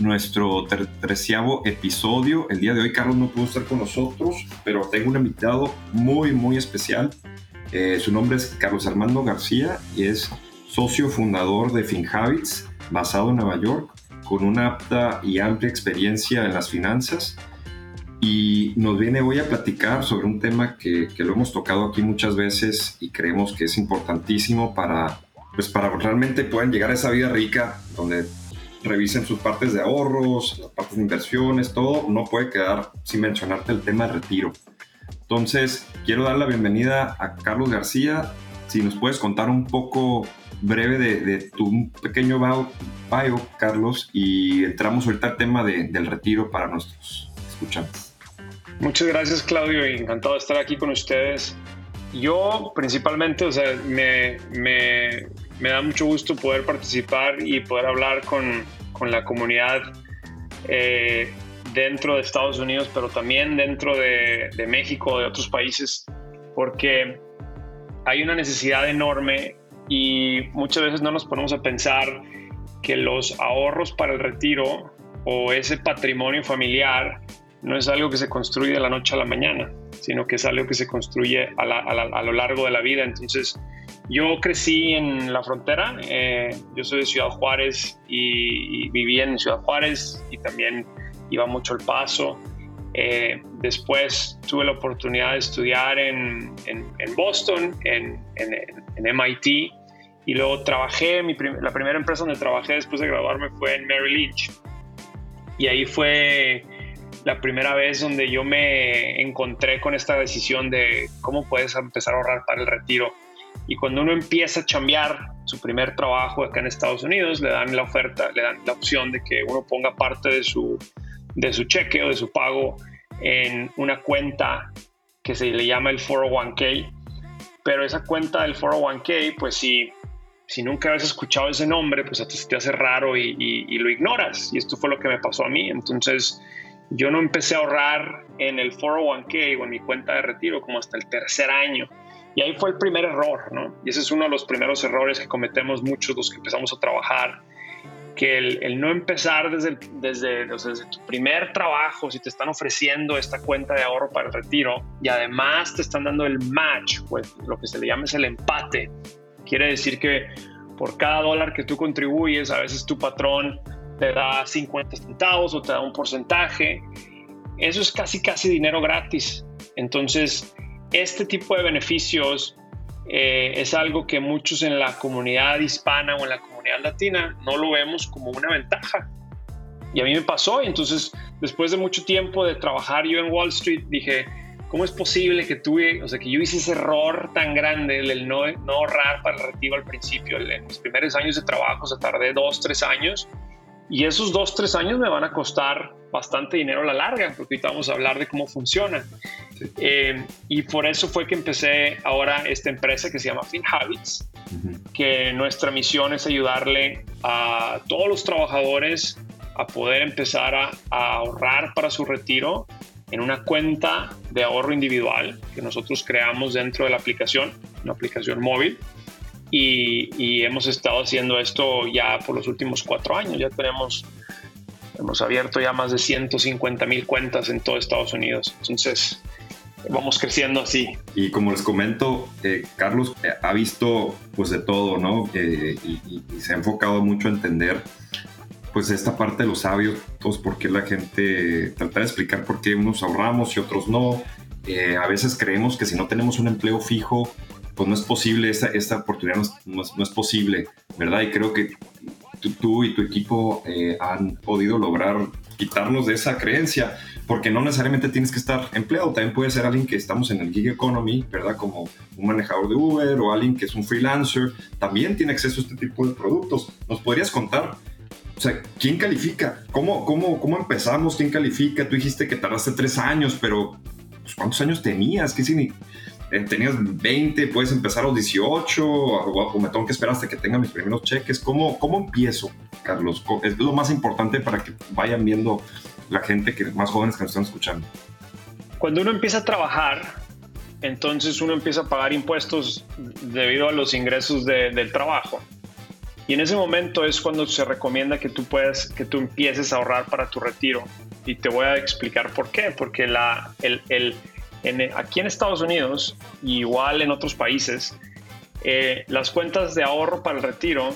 nuestro treceavo episodio. El día de hoy Carlos no pudo estar con nosotros, pero tengo un invitado muy, muy especial. Eh, su nombre es Carlos Armando García y es socio fundador de FinHabits, basado en Nueva York, con una apta y amplia experiencia en las finanzas. Y nos viene hoy a platicar sobre un tema que, que lo hemos tocado aquí muchas veces y creemos que es importantísimo para, pues para realmente puedan llegar a esa vida rica donde revisen sus partes de ahorros, las partes de inversiones, todo, no puede quedar sin mencionarte el tema de retiro. Entonces, quiero dar la bienvenida a Carlos García. Si nos puedes contar un poco breve de, tu pequeño bio, Carlos, y entramos ahorita al tema del retiro para nuestros escuchantes. Muchas gracias, Claudio, encantado de estar aquí con ustedes. Yo principalmente, o sea, me, me, me da mucho gusto poder participar y poder hablar con, con la comunidad eh, dentro de Estados Unidos, pero también dentro de, de México, de otros países, porque hay una necesidad enorme y muchas veces no nos ponemos a pensar que los ahorros para el retiro o ese patrimonio familiar no es algo que se construye de la noche a la mañana, sino que es algo que se construye a, lo largo de la vida. Entonces, yo crecí en la frontera, eh, yo soy de Ciudad Juárez y, viví en Ciudad Juárez y también iba mucho al paso. Eh, después tuve la oportunidad de estudiar en, Boston, en, MIT, y luego trabajé, la primera empresa donde trabajé después de graduarme fue en Merrill Lynch. Y ahí fue la primera vez donde yo me encontré con esta decisión de cómo puedes empezar a ahorrar para el retiro y cuando uno empieza a chambear su primer trabajo acá en Estados Unidos, le dan la oferta, le dan la opción de que uno ponga parte de su, de su cheque o de su pago en una cuenta que se le llama el 401k. Pero esa cuenta del 401k, pues si, si nunca habías escuchado ese nombre, pues te, te hace raro y lo ignoras. Y esto fue lo que me pasó a mí. Entonces yo no empecé a ahorrar en el 401k o en mi cuenta de retiro como hasta el tercer año. Y ahí fue el primer error, ¿no? Y ese es uno de los primeros errores que cometemos muchos los que empezamos a trabajar, que el, no empezar desde, desde, desde, tu primer trabajo, si te están ofreciendo esta cuenta de ahorro para el retiro y además te están dando el match, pues lo que se le llama es el empate. Quiere decir que por cada dólar que tú contribuyes, a veces tu patrón te da 50 centavos o te da un porcentaje. Eso es casi, casi dinero gratis. Entonces, este tipo de beneficios eh, es algo que muchos en la comunidad hispana o en la comunidad latina no lo vemos como una ventaja. Y a mí me pasó, y entonces después de mucho tiempo de trabajar yo en Wall Street, dije, ¿cómo es posible que tuve, o sea, que yo hice ese error tan grande, el no, no ahorrar para el retiro al principio? En mis primeros años de trabajo, se tardé dos, tres años, y esos dos, tres años me van a costar bastante dinero a la larga, porque ahorita vamos a hablar de cómo funciona. Eh, y por eso fue que empecé ahora esta empresa que se llama FinHabits, que nuestra misión es ayudarle a todos los trabajadores a poder empezar a, ahorrar para su retiro en una cuenta de ahorro individual que nosotros creamos dentro de la aplicación, una aplicación móvil y, hemos estado haciendo esto ya por los últimos cuatro años. Ya tenemos, hemos abierto ya más de 150 mil cuentas en todo Estados Unidos. Entonces, vamos creciendo así. Y como les comento, eh, Carlos eh, ha visto pues de todo, ¿no? Eh, y, se ha enfocado mucho a entender pues esta parte de los hábitos, por qué la gente, tratar de explicar por qué unos ahorramos y otros no. a veces creemos que si no tenemos un empleo fijo, pues no es posible, esta, esta oportunidad no es, posible, ¿verdad? Y creo que tú, y tu equipo eh, han podido lograr quitarnos de esa creencia, porque no necesariamente tienes que estar empleado, también puede ser alguien que estamos en el gig economy, ¿verdad? Como un manejador de Uber o alguien que es un freelancer, también tiene acceso a este tipo de productos. ¿Nos podrías contar sea, ¿quién califica? ¿Cómo, cómo, cómo empezamos? ¿Quién califica? Tú dijiste que tardaste tres años, pero pues, ¿cuántos años tenías? ¿Qué significa? Eh, tenías 20, puedes empezar a los 18, o, me tengo que esperar hasta que tenga mis primeros cheques. ¿Cómo, ¿Cómo empiezo, Carlos? Es lo más importante para que vayan viendo la gente que más jóvenes que nos están escuchando. Cuando uno empieza a trabajar, entonces uno empieza a pagar impuestos debido a los ingresos del trabajo. Y en ese momento es cuando se recomienda que tú puedes, que tú empieces a ahorrar para tu retiro. Y te voy a explicar por qué. Porque la, el, el aquí en Estados Unidos, igual en otros países, eh, las cuentas de ahorro para el retiro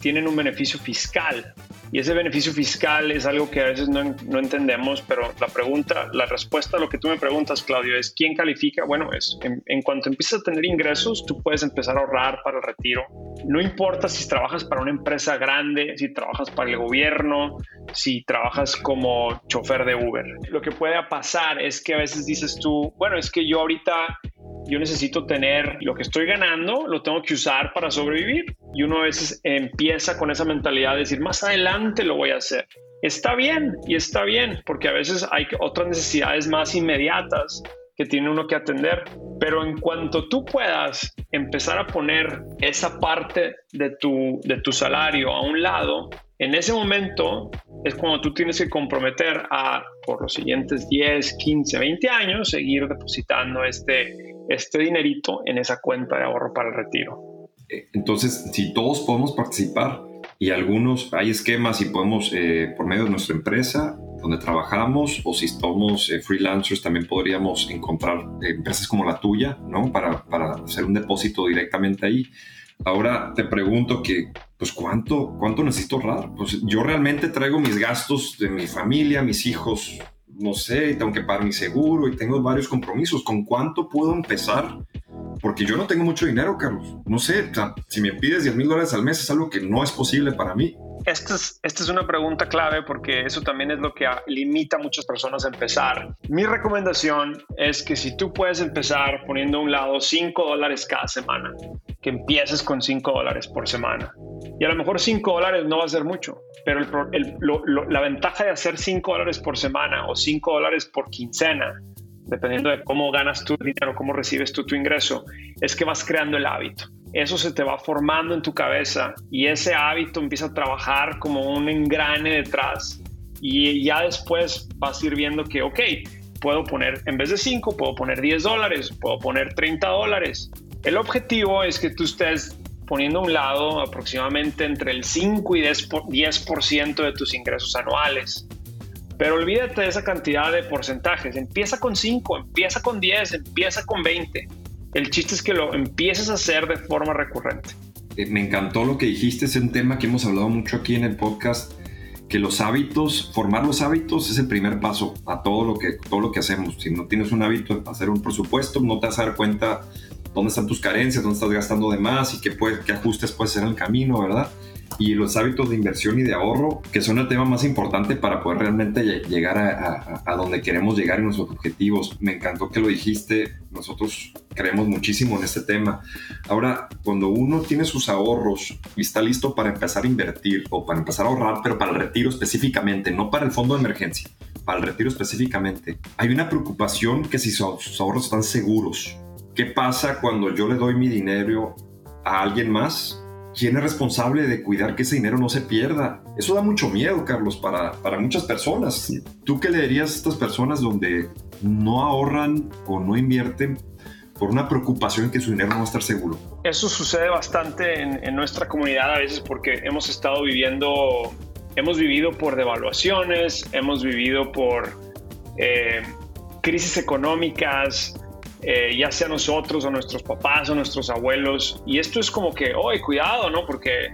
tienen un beneficio fiscal y ese beneficio fiscal es algo que a veces no, no, entendemos, pero la pregunta, la respuesta a lo que tú me preguntas, Claudio, es ¿quién califica? Bueno, es en, en, cuanto empiezas a tener ingresos, tú puedes empezar a ahorrar para el retiro. No importa si trabajas para una empresa grande, si trabajas para el gobierno, si trabajas como chofer de Uber. Lo que puede pasar es que a veces dices tú, bueno, es que yo ahorita yo necesito tener lo que estoy ganando, lo tengo que usar para sobrevivir. Y uno a veces empieza con esa mentalidad de decir, más adelante lo voy a hacer. Está bien y está bien, porque a veces hay otras necesidades más inmediatas que tiene uno que atender. Pero en cuanto tú puedas empezar a poner esa parte de tu, de tu salario a un lado, en ese momento es cuando tú tienes que comprometer a, por los siguientes 10, 15, 20 años, seguir depositando este, este dinerito en esa cuenta de ahorro para el retiro. Eh, entonces, si todos podemos participar y algunos, hay esquemas y podemos, eh, por medio de nuestra empresa, donde trabajamos, o si somos eh, freelancers, también podríamos encontrar empresas como la tuya, ¿no? Para, para hacer un depósito directamente ahí. Ahora te pregunto que, pues, ¿cuánto, ¿cuánto necesito ahorrar? Pues yo realmente traigo mis gastos de mi familia, mis hijos, no sé, tengo que mi seguro y tengo varios compromisos. ¿Con cuánto puedo empezar? Porque yo no tengo mucho dinero, Carlos. No sé, si me pides 10 mil dólares al mes es algo que no es posible para mí. Esta es, una pregunta clave porque eso también es lo que limita a muchas personas a empezar. Mi recomendación es que si tú puedes empezar poniendo a un lado 5 dólares cada semana, que empieces con 5 dólares por semana. Y a lo mejor 5 dólares no va a ser mucho, pero la ventaja de hacer 5 dólares por semana o 5 dólares por quincena, dependiendo de cómo ganas tu dinero, cómo recibes tu ingreso, es que vas creando el hábito eso se te va formando en tu cabeza y ese hábito empieza a trabajar como un engrane detrás y ya después vas a ir viendo que, ok, puedo poner, en vez de 5, puedo poner 10 dólares, puedo poner 30 dólares. El objetivo es que tú estés poniendo a un lado aproximadamente entre el 5 y 10% de tus ingresos anuales. Pero olvídate de esa cantidad de porcentajes. Empieza con 5, empieza con 10, empieza con 20 el chiste es que lo empieces a hacer de forma recurrente. Eh, me encantó lo que dijiste, es un tema que hemos hablado mucho aquí en el podcast, que los hábitos, formar los hábitos es el primer paso a todo lo que, todo lo que hacemos. Si no tienes un hábito de hacer un presupuesto, no te vas a dar cuenta dónde están tus carencias, dónde estás gastando de más y qué, qué ajustes puedes hacer en el camino, ¿verdad? Y los hábitos de inversión y de ahorro, que son el tema más importante para poder realmente llegar a, donde queremos llegar en nuestros objetivos. Me encantó que lo dijiste, nosotros creemos muchísimo en este tema. Ahora, cuando uno tiene sus ahorros y está listo para empezar a invertir o para empezar a ahorrar, pero para el retiro específicamente, no para el fondo de emergencia, para el retiro específicamente, hay una preocupación que si sus ahorros están seguros. ¿Qué pasa cuando yo le doy mi dinero a alguien más ¿quién es responsable de cuidar que ese dinero no se pierda? Eso da mucho miedo, Carlos, para, para muchas personas. ¿Tú qué le dirías a estas personas donde no ahorran o no invierten por una preocupación en que su dinero no va a estar seguro? Eso sucede bastante en, nuestra comunidad a veces porque hemos estado viviendo, hemos vivido por devaluaciones, hemos vivido por eh, crisis económicas, eh, ya sea nosotros o nuestros papás o nuestros abuelos. Y esto es como que, oye, cuidado, ¿no? Porque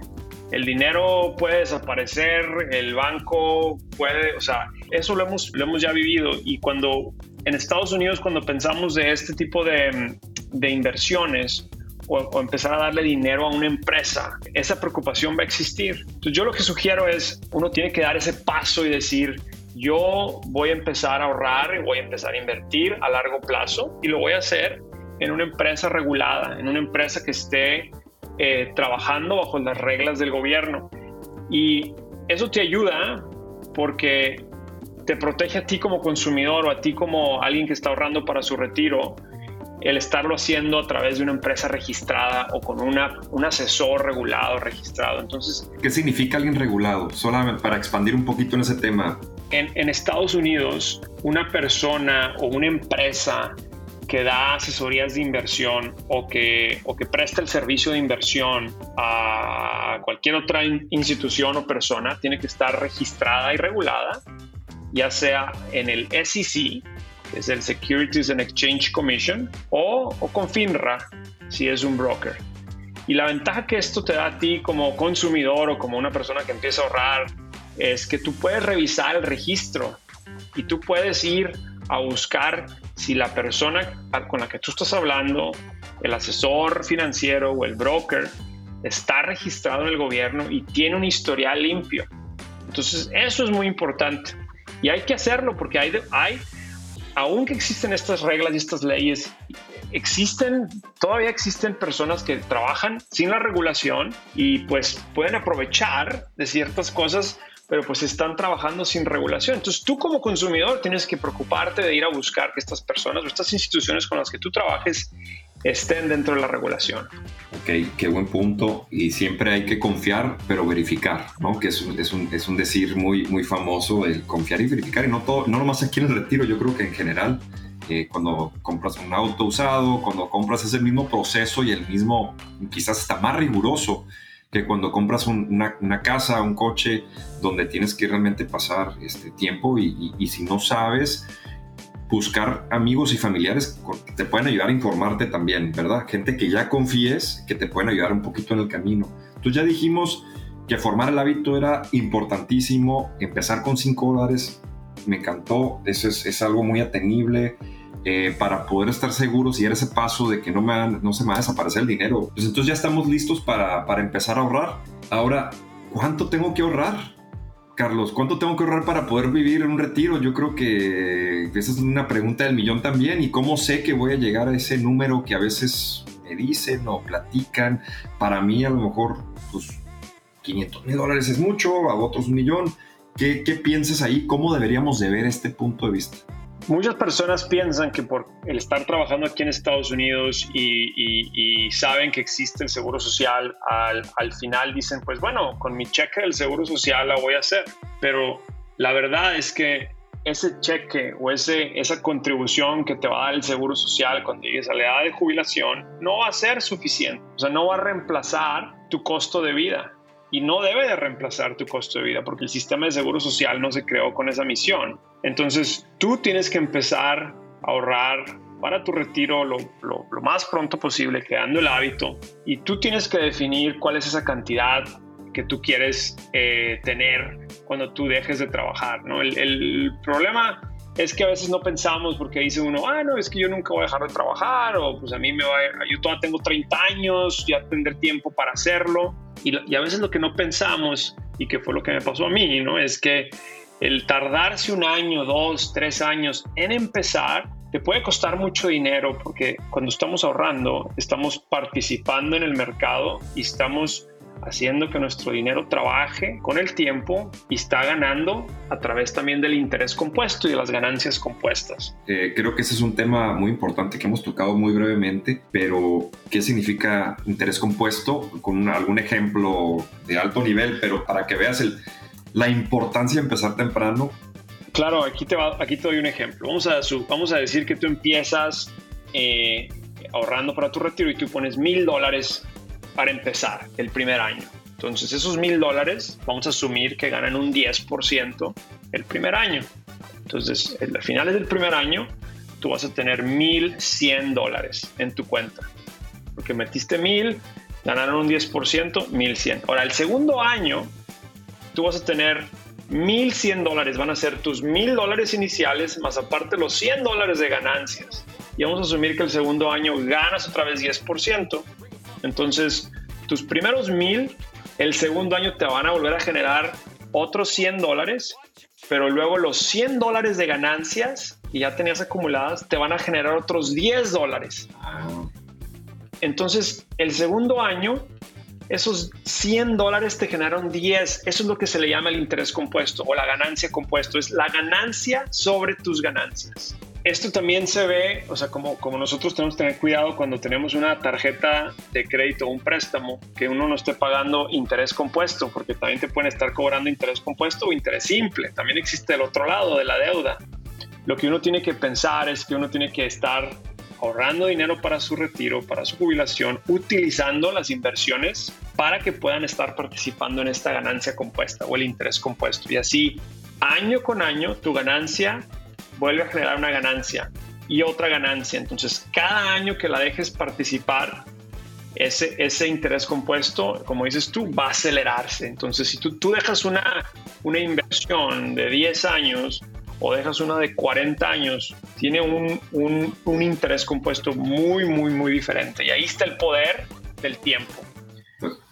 el dinero puede desaparecer, el banco puede, o sea, eso lo hemos, lo hemos ya vivido. Y cuando en Estados Unidos, cuando pensamos de este tipo de, de inversiones, o, empezar a darle dinero a una empresa, esa preocupación va a existir. Entonces yo lo que sugiero es, uno tiene que dar ese paso y decir, yo voy a empezar a ahorrar y voy a empezar a invertir a largo plazo y lo voy a hacer en una empresa regulada, en una empresa que esté eh, trabajando bajo las reglas del gobierno. Y eso te ayuda porque te protege a ti como consumidor o a ti como alguien que está ahorrando para su retiro el estarlo haciendo a través de una empresa registrada o con una, un asesor regulado, registrado. Entonces, ¿qué significa alguien regulado? Solamente para expandir un poquito en ese tema. En, en Estados Unidos, una persona o una empresa que da asesorías de inversión o que, o que presta el servicio de inversión a cualquier otra institución o persona tiene que estar registrada y regulada, ya sea en el SEC, que es el Securities and Exchange Commission, o, o con FINRA, si es un broker. Y la ventaja que esto te da a ti como consumidor o como una persona que empieza a ahorrar es que tú puedes revisar el registro y tú puedes ir a buscar si la persona con la que tú estás hablando, el asesor financiero o el broker, está registrado en el gobierno y tiene un historial limpio. Entonces, eso es muy importante. Y hay que hacerlo porque hay, hay aunque existen estas reglas y estas leyes, existen, todavía existen personas que trabajan sin la regulación y pues pueden aprovechar de ciertas cosas, pero pues están trabajando sin regulación. Entonces tú como consumidor tienes que preocuparte de ir a buscar que estas personas o estas instituciones con las que tú trabajes estén dentro de la regulación. Ok, qué buen punto. Y siempre hay que confiar, pero verificar, ¿no? Que es un, es un, es un decir muy, muy famoso, el confiar y verificar. Y no, todo, no nomás aquí en el retiro, yo creo que en general, eh, cuando compras un auto usado, cuando compras ese mismo proceso y el mismo, quizás está más riguroso que cuando compras una, una, casa, un coche, donde tienes que realmente pasar este tiempo y, y, si no sabes, buscar amigos y familiares que te pueden ayudar a informarte también, ¿verdad? Gente que ya confíes, que te pueden ayudar un poquito en el camino. Entonces ya dijimos que formar el hábito era importantísimo, empezar con 5 dólares me encantó, eso es, es algo muy atenible. Eh, para poder estar seguros y dar ese paso de que no, me no se me va a desaparecer el dinero. Pues entonces ya estamos listos para, para empezar a ahorrar. Ahora, ¿cuánto tengo que ahorrar? Carlos, ¿cuánto tengo que ahorrar para poder vivir en un retiro? Yo creo que esa es una pregunta del millón también. ¿Y cómo sé que voy a llegar a ese número que a veces me dicen o platican? Para mí a lo mejor, pues 500 mil dólares es mucho, a otros un millón. ¿Qué, ¿Qué piensas ahí? ¿Cómo deberíamos de ver este punto de vista? Muchas personas piensan que por el estar trabajando aquí en Estados Unidos y, saben que existe el seguro social, al, al, final dicen, pues bueno, con mi cheque del seguro social la voy a hacer. Pero la verdad es que ese cheque o ese, esa contribución que te va a dar el seguro social cuando llegues a la edad de jubilación no va a ser suficiente. O sea, no va a reemplazar tu costo de vida y no debe de reemplazar tu costo de vida porque el sistema de seguro social no se creó con esa misión. Entonces tú tienes que empezar a ahorrar para tu retiro lo, lo, más pronto posible, creando el hábito y tú tienes que definir cuál es esa cantidad que tú quieres eh, tener cuando tú dejes de trabajar. ¿no? El problema es que a veces no pensamos porque dice uno, ah, no, es que yo nunca voy a dejar de trabajar o pues a mí me va, a, yo todavía tengo 30 años, ya tendré tiempo para hacerlo. Y, y, a veces lo que no pensamos, y que fue lo que me pasó a mí, ¿no? Es que el tardarse un año, dos, tres años en empezar, te puede costar mucho dinero porque cuando estamos ahorrando, estamos participando en el mercado y estamos haciendo que nuestro dinero trabaje con el tiempo y está ganando a través también del interés compuesto y de las ganancias compuestas. Eh, creo que ese es un tema muy importante que hemos tocado muy brevemente, pero ¿qué significa interés compuesto? Con una, algún ejemplo de alto nivel, pero para que veas el, la importancia de empezar temprano. Claro, aquí te, va, aquí te doy un ejemplo. Vamos a, vamos a decir que tú empiezas eh, ahorrando para tu retiro y tú pones mil dólares para empezar el primer año. Entonces esos mil dólares vamos a asumir que ganan un 10% el primer año. Entonces a finales del primer año tú vas a tener 1.100 dólares en tu cuenta. Porque metiste 1.000, ganaron un 10%, 1.100. Ahora el segundo año tú vas a tener 1.100 dólares. Van a ser tus 1.000 dólares iniciales más aparte los 100 dólares de ganancias. Y vamos a asumir que el segundo año ganas otra vez 10%. Entonces, tus primeros mil, el segundo año te van a volver a generar otros 100 dólares, pero luego los 100 dólares de ganancias que ya tenías acumuladas te van a generar otros 10 dólares. Entonces, el segundo año esos 100 dólares te generaron 10. Eso es lo que se le llama el interés compuesto o la ganancia compuesto. Es la ganancia sobre tus ganancias. Esto también se ve, o sea, como, como nosotros tenemos que tener cuidado cuando tenemos una tarjeta de crédito o un préstamo, que uno no esté pagando interés compuesto, porque también te pueden estar cobrando interés compuesto o interés simple. También existe el otro lado de la deuda. Lo que uno tiene que pensar es que uno tiene que estar ahorrando dinero para su retiro, para su jubilación, utilizando las inversiones para que puedan estar participando en esta ganancia compuesta o el interés compuesto. Y así, año con año, tu ganancia vuelve a generar una ganancia y otra ganancia. Entonces, cada año que la dejes participar, ese, ese interés compuesto, como dices tú, va a acelerarse. Entonces, si tú, tú dejas una, una inversión de 10 años, o dejas una de 40 años, tiene un, un, interés compuesto muy, muy, muy diferente. Y ahí está el poder del tiempo,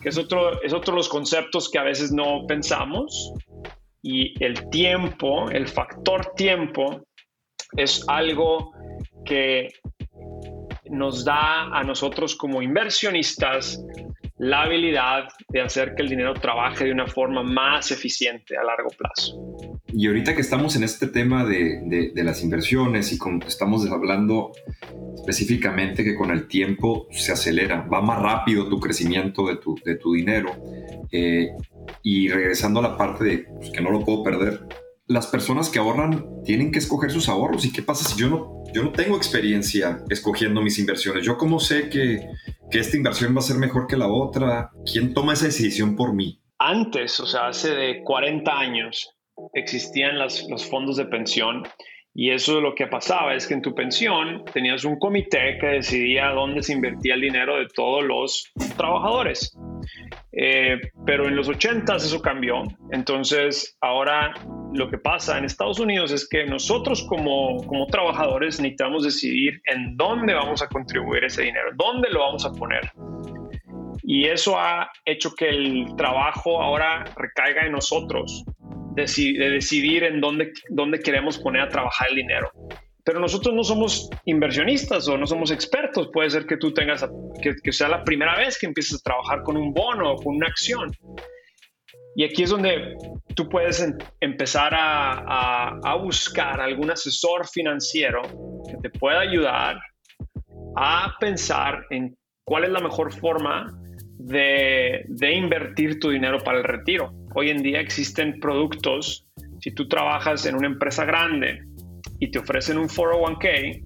que es otro, es otro de los conceptos que a veces no pensamos. Y el tiempo, el factor tiempo, es algo que nos da a nosotros como inversionistas la habilidad de hacer que el dinero trabaje de una forma más eficiente a largo plazo. Y ahorita que estamos en este tema de, de, las inversiones y estamos hablando específicamente que con el tiempo se acelera, va más rápido tu crecimiento de tu, de tu dinero. Eh, y regresando a la parte de pues, que no lo puedo perder, las personas que ahorran tienen que escoger sus ahorros. ¿Y qué pasa si yo no, yo no tengo experiencia escogiendo mis inversiones? ¿Yo cómo sé que que esta inversión va a ser mejor que la otra? ¿Quién toma esa decisión por mí? Antes, o sea, hace de 40 años, existían los fondos de pensión y eso lo que pasaba es que en tu pensión tenías un comité que decidía dónde se invertía el dinero de todos los trabajadores. Eh, pero en los 80 eso cambió. Entonces, ahora lo que pasa en Estados Unidos es que nosotros como, como trabajadores necesitamos decidir en dónde vamos a contribuir ese dinero, dónde lo vamos a poner. Y eso ha hecho que el trabajo ahora recaiga en nosotros, de, de decidir en dónde, dónde queremos poner a trabajar el dinero pero nosotros no somos inversionistas o no somos expertos. Puede ser que tú tengas, que, sea la primera vez que empieces a trabajar con un bono o con una acción. Y aquí es donde tú puedes empezar a, buscar algún asesor financiero que te pueda ayudar a pensar en cuál es la mejor forma de, de, invertir tu dinero para el retiro. Hoy en día existen productos, si tú trabajas en una empresa grande y te ofrecen un 401k,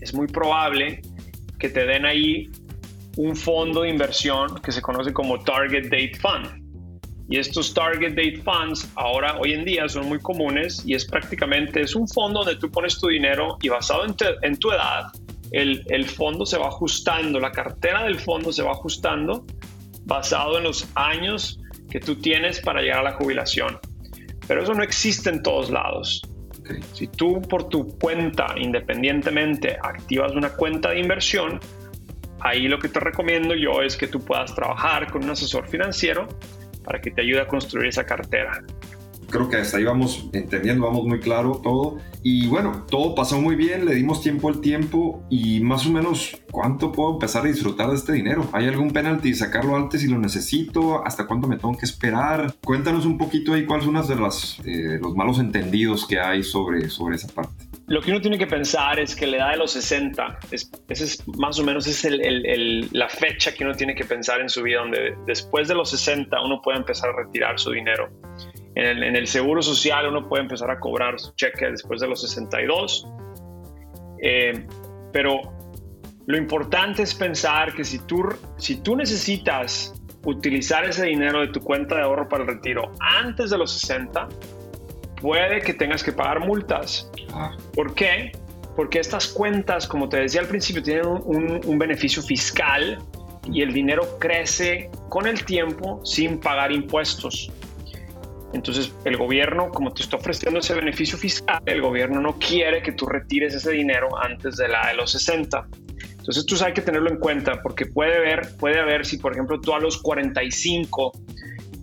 es muy probable que te den ahí un fondo de inversión que se conoce como Target Date Fund. Y estos Target Date Funds ahora, hoy en día, son muy comunes y es prácticamente, es un fondo donde tú pones tu dinero y basado en, en tu edad, el, el, fondo se va ajustando, la cartera del fondo se va ajustando basado en los años que tú tienes para llegar a la jubilación. Pero eso no existe en todos lados. Si tú por tu cuenta, independientemente, activas una cuenta de inversión, ahí lo que te recomiendo yo es que tú puedas trabajar con un asesor financiero para que te ayude a construir esa cartera creo que hasta ahí vamos entendiendo, vamos muy claro todo. Y bueno, todo pasó muy bien, le dimos tiempo al tiempo y más o menos cuánto puedo empezar a disfrutar de este dinero. ¿Hay algún penalti sacarlo antes si lo necesito? ¿Hasta cuánto me tengo que esperar? Cuéntanos un poquito ahí cuáles son las de las, los malos entendidos que hay sobre, sobre esa parte. Lo que uno tiene que pensar es que la edad de los 60, es, esa es más o menos es la fecha que uno tiene que pensar en su vida, donde después de los 60 uno puede empezar a retirar su dinero. En el, seguro social uno puede empezar a cobrar su cheque después de los 62. Eh, pero lo importante es pensar que si tú necesitas utilizar ese dinero de tu cuenta de ahorro para el retiro antes de los 60, puede que tengas que pagar multas. ¿Por qué? Porque estas cuentas, como te decía al principio, tienen un, un beneficio fiscal y el dinero crece con el tiempo sin pagar impuestos. Entonces, el gobierno, como te está ofreciendo ese beneficio fiscal, el gobierno no quiere que tú retires ese dinero antes de la de los 60. Entonces, tú sabes que tenerlo en cuenta porque puede haber, puede haber si, por ejemplo, tú a los 45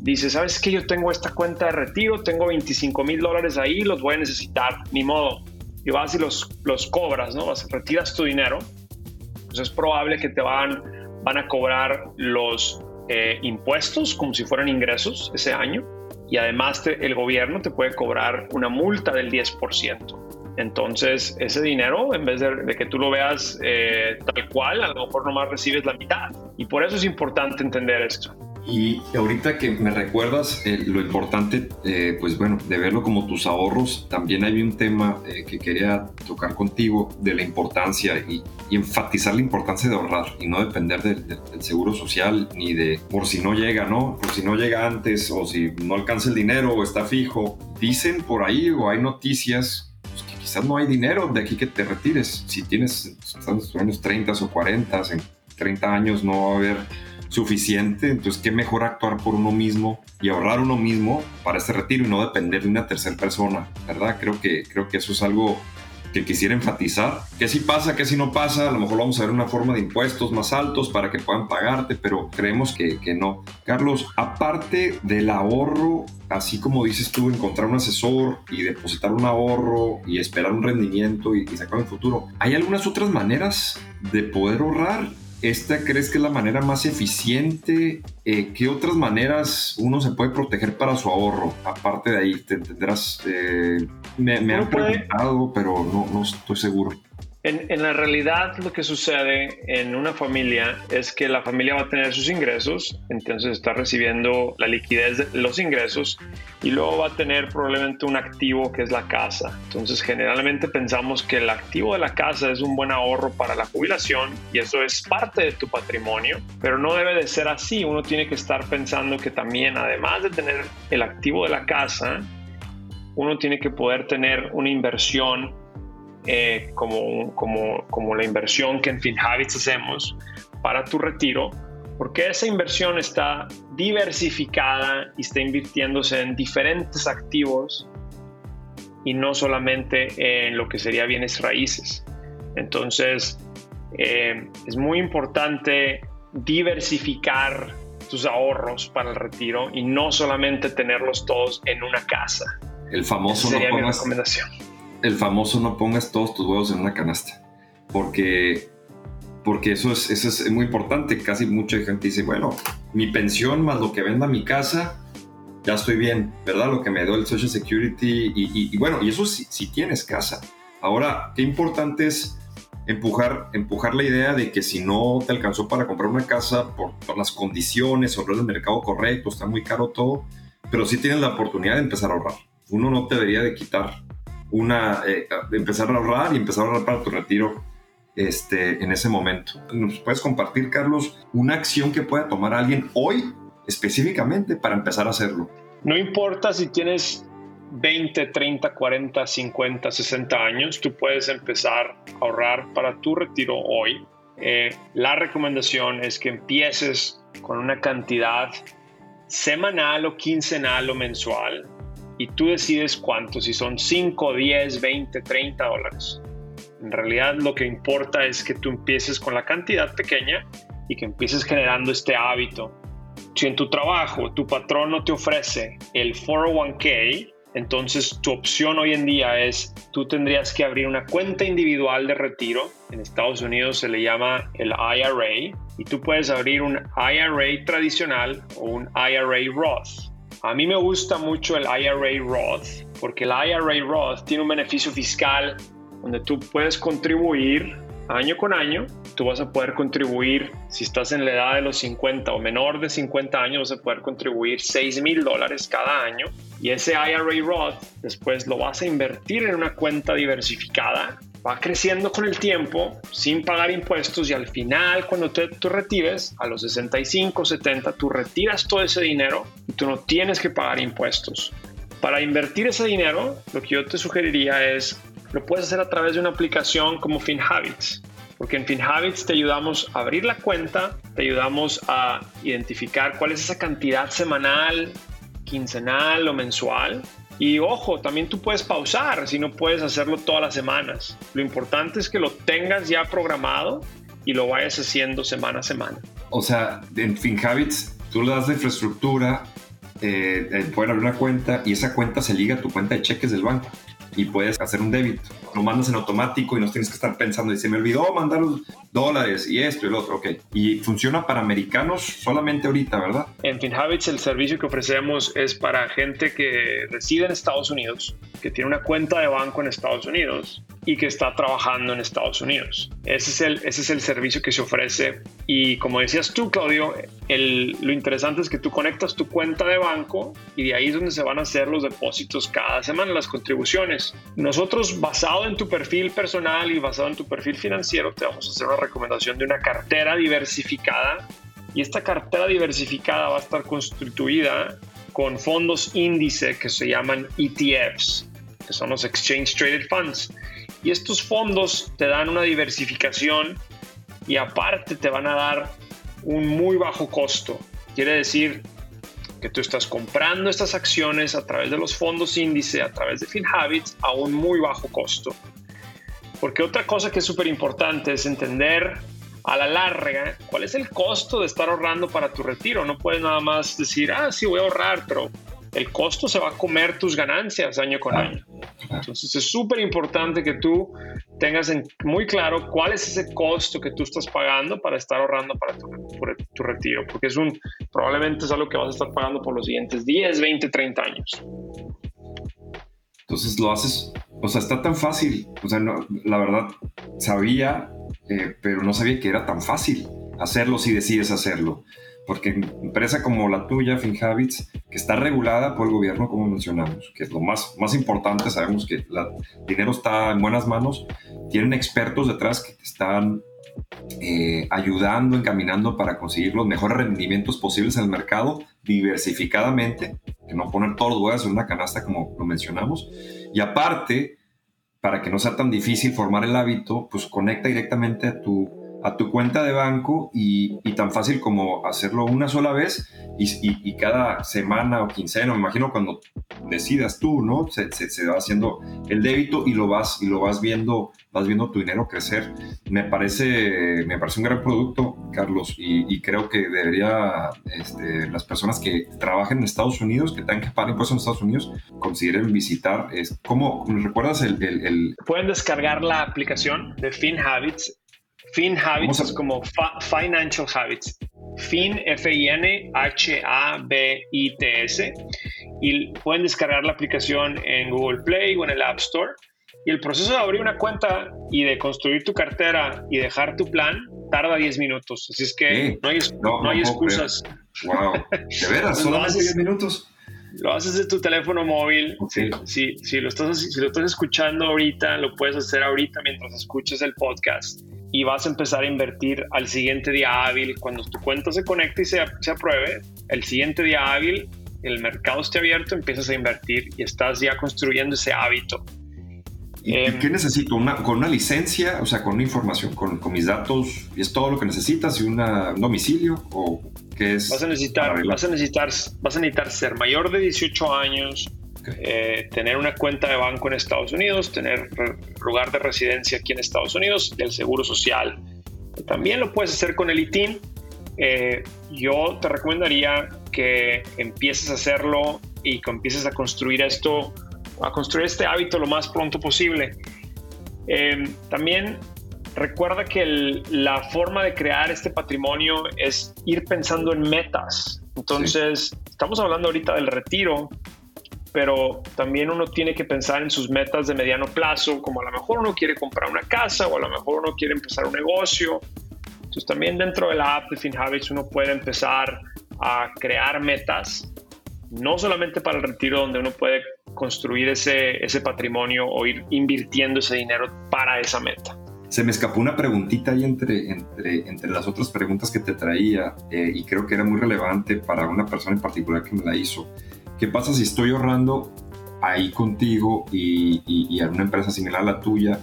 dices, ¿sabes que Yo tengo esta cuenta de retiro, tengo 25 mil dólares ahí, los voy a necesitar, ni modo. Y vas y los, los cobras, ¿no? Vas, retiras tu dinero. Pues es probable que te van, van a cobrar los eh, impuestos como si fueran ingresos ese año y además el gobierno te puede cobrar una multa del 10%. Entonces, ese dinero, en vez de, que tú lo veas eh, tal cual, a lo mejor nomás recibes la mitad. Y por eso es importante entender esto. Y ahorita que me recuerdas eh, lo importante, eh, pues bueno, de verlo como tus ahorros, también hay un tema eh, que quería tocar contigo de la importancia y, enfatizar la importancia de ahorrar y no depender del, seguro social ni de por si no llega, ¿no? Por si no llega antes o si no alcanza el dinero o está fijo. Dicen por ahí o hay noticias pues, que quizás no hay dinero de aquí que te retires. Si tienes, estás años 30 o 40, en 30 años no va a haber suficiente, entonces qué mejor actuar por uno mismo y ahorrar uno mismo para este retiro y no depender de una tercera persona, ¿verdad? Creo que, creo que eso es algo que quisiera enfatizar, que si pasa, que si no pasa, a lo mejor vamos a ver una forma de impuestos más altos para que puedan pagarte, pero creemos que, que no. Carlos, aparte del ahorro, así como dices tú, encontrar un asesor y depositar un ahorro y esperar un rendimiento y, y sacar el futuro, ¿hay algunas otras maneras de poder ahorrar ¿Esta crees que es la manera más eficiente? Eh, ¿Qué otras maneras uno se puede proteger para su ahorro? Aparte de ahí, te entenderás. Eh, me, han preguntado, pero no, no estoy seguro. En, la realidad lo que sucede en una familia es que la familia va a tener sus ingresos, entonces está recibiendo la liquidez de los ingresos y luego va a tener probablemente un activo que es la casa. Entonces generalmente pensamos que el activo de la casa es un buen ahorro para la jubilación y eso es parte de tu patrimonio, pero no debe de ser así. Uno tiene que estar pensando que también además de tener el activo de la casa, uno tiene que poder tener una inversión eh, como, como, como la inversión que en FinHabits hacemos para tu retiro, porque esa inversión está diversificada y está invirtiéndose en diferentes activos y no solamente en lo que sería bienes raíces. Entonces, eh, es muy importante diversificar tus ahorros para el retiro y no solamente tenerlos todos en una casa. El famoso sería mi recomendación el famoso no pongas todos tus huevos en una canasta, porque, porque eso, es, eso es muy importante. Casi mucha gente dice, bueno, mi pensión más lo que venda mi casa, ya estoy bien, ¿verdad? Lo que me dio el Social Security y, bueno, y eso si, tienes casa. Ahora, qué importante es empujar, empujar la idea de que si no te alcanzó para comprar una casa por, las condiciones no el mercado correcto, está muy caro todo, pero sí tienes la oportunidad de empezar a ahorrar. Uno no te debería de quitar una, eh, empezar a ahorrar y empezar a ahorrar para tu retiro este, en ese momento. ¿Nos puedes compartir, Carlos, una acción que pueda tomar alguien hoy específicamente para empezar a hacerlo? No importa si tienes 20, 30, 40, 50, 60 años, tú puedes empezar a ahorrar para tu retiro hoy. Eh, la recomendación es que empieces con una cantidad semanal o quincenal o mensual y tú decides cuánto, si son 5, 10, 20, 30 dólares. En realidad lo que importa es que tú empieces con la cantidad pequeña y que empieces generando este hábito. Si en tu trabajo tu patrón no te ofrece el 401k, entonces tu opción hoy en día es, tú tendrías que abrir una cuenta individual de retiro. En Estados Unidos se le llama el IRA y tú puedes abrir un IRA tradicional o un IRA Roth. A mí me gusta mucho el IRA Roth porque el IRA Roth tiene un beneficio fiscal donde tú puedes contribuir año con año. Tú vas a poder contribuir, si estás en la edad de los 50 o menor de 50 años, vas a poder contribuir 6 mil dólares cada año. Y ese IRA Roth después lo vas a invertir en una cuenta diversificada va creciendo con el tiempo sin pagar impuestos y al final cuando tú, tú retires a los 65, 70, tú retiras todo ese dinero y tú no tienes que pagar impuestos. Para invertir ese dinero, lo que yo te sugeriría es, lo puedes hacer a través de una aplicación como FinHabits. Porque en FinHabits te ayudamos a abrir la cuenta, te ayudamos a identificar cuál es esa cantidad semanal, quincenal o mensual y ojo, también tú puedes pausar si no puedes hacerlo todas las semanas. Lo importante es que lo tengas ya programado y lo vayas haciendo semana a semana. O sea, en FinHabits tú le das de infraestructura, eh, eh, pueden abrir una cuenta y esa cuenta se liga a tu cuenta de cheques del banco. y puedes hacer un débito. Lo mandas en automático y no tienes que estar pensando y se me olvidó mandar los dólares y esto y lo otro, ok. Y funciona para americanos solamente ahorita, ¿verdad? En FinHabits el servicio que ofrecemos es para gente que reside en Estados Unidos, que tiene una cuenta de banco en Estados Unidos y que está trabajando en Estados Unidos. Ese es el, ese es el servicio que se ofrece y como decías tú, Claudio, el, lo interesante es que tú conectas tu cuenta de banco y de ahí es donde se van a hacer los depósitos cada semana, las contribuciones. Nosotros, basado en tu perfil personal y basado en tu perfil financiero, te vamos a hacer una recomendación de una cartera diversificada y esta cartera diversificada va a estar constituida con fondos índice que se llaman ETFs, que son los Exchange Traded Funds. Y estos fondos te dan una diversificación y aparte te van a dar un muy bajo costo. Quiere decir que tú estás comprando estas acciones a través de los fondos índice, a través de FinHabits, a un muy bajo costo. Porque otra cosa que es súper importante es entender a la larga cuál es el costo de estar ahorrando para tu retiro. No puedes nada más decir, ah, sí, voy a ahorrar, pero el costo se va a comer tus ganancias año con año. Entonces es súper importante que tú tengas muy claro cuál es ese costo que tú estás pagando para estar ahorrando para tu, tu, retiro, porque es un, probablemente es algo que vas a estar pagando por los siguientes 10, 20, 30 años. Entonces lo haces, o sea, está tan fácil, o sea, la verdad, sabía, eh, pero no sabía que era tan fácil hacerlo si decides hacerlo porque empresa como la tuya, FinHabits, que está regulada por el gobierno, como mencionamos, que es lo más, más importante, sabemos que el dinero está en buenas manos, tienen expertos detrás que te están eh, ayudando, encaminando para conseguir los mejores rendimientos posibles en el mercado, diversificadamente, que no poner todos los huevos en una canasta como lo mencionamos, y aparte, para que no sea tan difícil formar el hábito, pues conecta directamente a tu a tu cuenta de banco y, tan fácil como hacerlo una sola vez y, cada semana o quincena, me imagino cuando decidas tú, ¿no? Se, va haciendo el débito y lo vas, y lo vas viendo, vas viendo tu dinero crecer. Me parece, me parece un gran producto, Carlos, y, creo que debería, este, las personas que trabajen en Estados Unidos, que tengan que pagar impuestos en Estados Unidos, consideren visitar. Es, ¿Cómo recuerdas el, el... Pueden descargar la aplicación de FinHabits Fin Habits es como Financial Habits. Fin, F-I-N, H-A-B-I-T-S. Y pueden descargar la aplicación en Google Play o en el App Store. Y el proceso de abrir una cuenta y de construir tu cartera y dejar tu plan tarda 10 minutos. Así es que no hay, no, hay excusas. Wow. ¿De veras? ¿Solamente 10 minutos? Lo haces de tu teléfono móvil. Si, si, lo estás, si lo estás escuchando ahorita, lo puedes hacer ahorita mientras escuches el podcast y vas a empezar a invertir al siguiente día hábil. Cuando tu cuenta se conecte y se, se apruebe, el siguiente día hábil, el mercado esté abierto, empiezas a invertir y estás ya construyendo ese hábito. ¿Y, em, qué necesito? Una, ¿Con una licencia? O sea, con una información, con, con mis datos, ¿y es todo lo que necesitas? ¿Y una, un domicilio? ¿O qué es? Vas a, necesitar, vas, a necesitar, vas a necesitar ser mayor de 18 años, eh, tener una cuenta de banco en Estados Unidos, tener lugar de residencia aquí en Estados Unidos, el seguro social. También lo puedes hacer con el ITIN. Eh, yo te recomendaría que empieces a hacerlo y que empieces a construir esto, a construir este hábito lo más pronto posible. Eh, también recuerda que la forma de crear este patrimonio es ir pensando en metas. Entonces, estamos hablando ahorita del retiro, pero también uno tiene que pensar en sus metas de mediano plazo, como a lo mejor uno quiere comprar una casa o a lo mejor uno quiere empezar un negocio. Entonces también dentro de la app de FinHabits uno puede empezar a crear metas, no solamente para el retiro donde uno puede construir ese, ese patrimonio o ir invirtiendo ese dinero para esa meta. Se me escapó una preguntita ahí entre, entre, entre las otras preguntas que te traía eh, y creo que era muy relevante para una persona en particular que me la hizo. ¿Qué pasa si estoy ahorrando ahí contigo y, y, una empresa similar a la tuya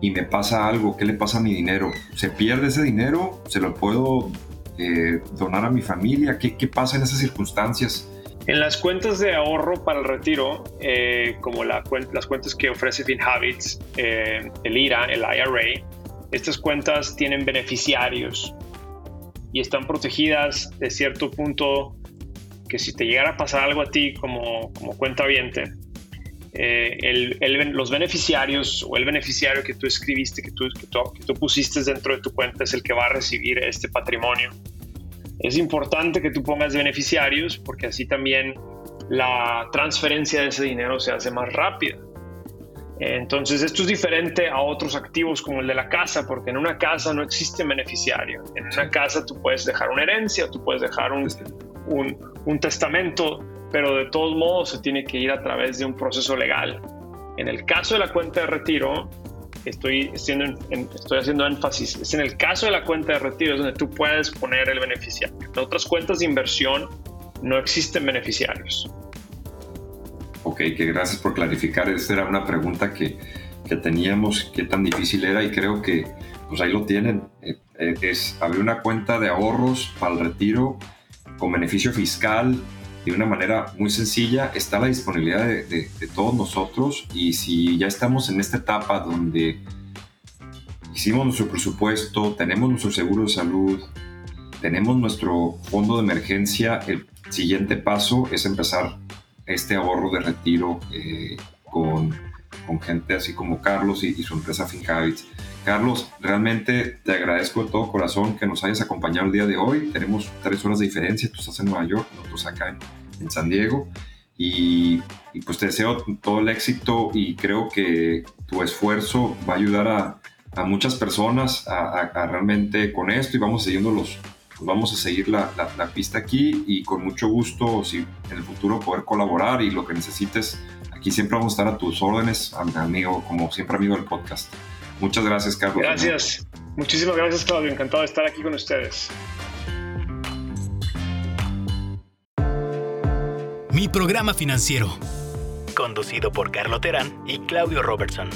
y me pasa algo? ¿Qué le pasa a mi dinero? ¿Se pierde ese dinero? ¿Se lo puedo eh, donar a mi familia? ¿Qué, ¿Qué, pasa en esas circunstancias? En las cuentas de ahorro para el retiro, eh, como la, las cuentas que ofrece FinHabits, eh, el IRA, el IRA, estas cuentas tienen beneficiarios y están protegidas de cierto punto que si te llegara a pasar algo a ti como, como cuenta viente, eh, los beneficiarios o el beneficiario que tú escribiste, que tú, que tú pusiste dentro de tu cuenta es el que va a recibir este patrimonio. Es importante que tú pongas beneficiarios porque así también la transferencia de ese dinero se hace más rápida. Entonces, esto es diferente a otros activos como el de la casa, porque en una casa no existe beneficiario. En una casa tú puedes dejar una herencia, tú puedes dejar un, un, testamento, pero de todos modos se tiene que ir a través de un proceso legal. En el caso de la cuenta de retiro, estoy haciendo, estoy haciendo énfasis, es en el caso de la cuenta de retiro es donde tú puedes poner el beneficiario. En otras cuentas de inversión no existen beneficiarios. Ok, que gracias por clarificar. Esa era una pregunta que, que teníamos, qué tan difícil era y creo que pues ahí lo tienen. Eh, eh, es abrir una cuenta de ahorros para el retiro con beneficio fiscal de una manera muy sencilla. Está la disponibilidad de todos nosotros y si ya estamos en esta etapa donde hicimos nuestro presupuesto, tenemos nuestro seguro de salud, tenemos nuestro fondo de emergencia, el siguiente paso es empezar este ahorro de retiro eh, con, con, gente así como Carlos y, su empresa FinHabits. Carlos, realmente te agradezco de todo corazón que nos hayas acompañado el día de hoy. Tenemos tres horas de diferencia, tú estás en Nueva York, nosotros acá en, en San Diego. Y, y, pues te deseo todo el éxito y creo que tu esfuerzo va a ayudar a, a muchas personas a, a, realmente con esto y vamos siguiendo los, vamos a seguir la, la, pista aquí y con mucho gusto, si en el futuro poder colaborar y lo que necesites, aquí siempre vamos a estar a tus órdenes, amigo, como siempre amigo del podcast. Muchas gracias, Carlos. Gracias. Muchísimas gracias, Claudio. Encantado de estar aquí con ustedes. Mi programa financiero, conducido por Carlos Terán y Claudio Robertson.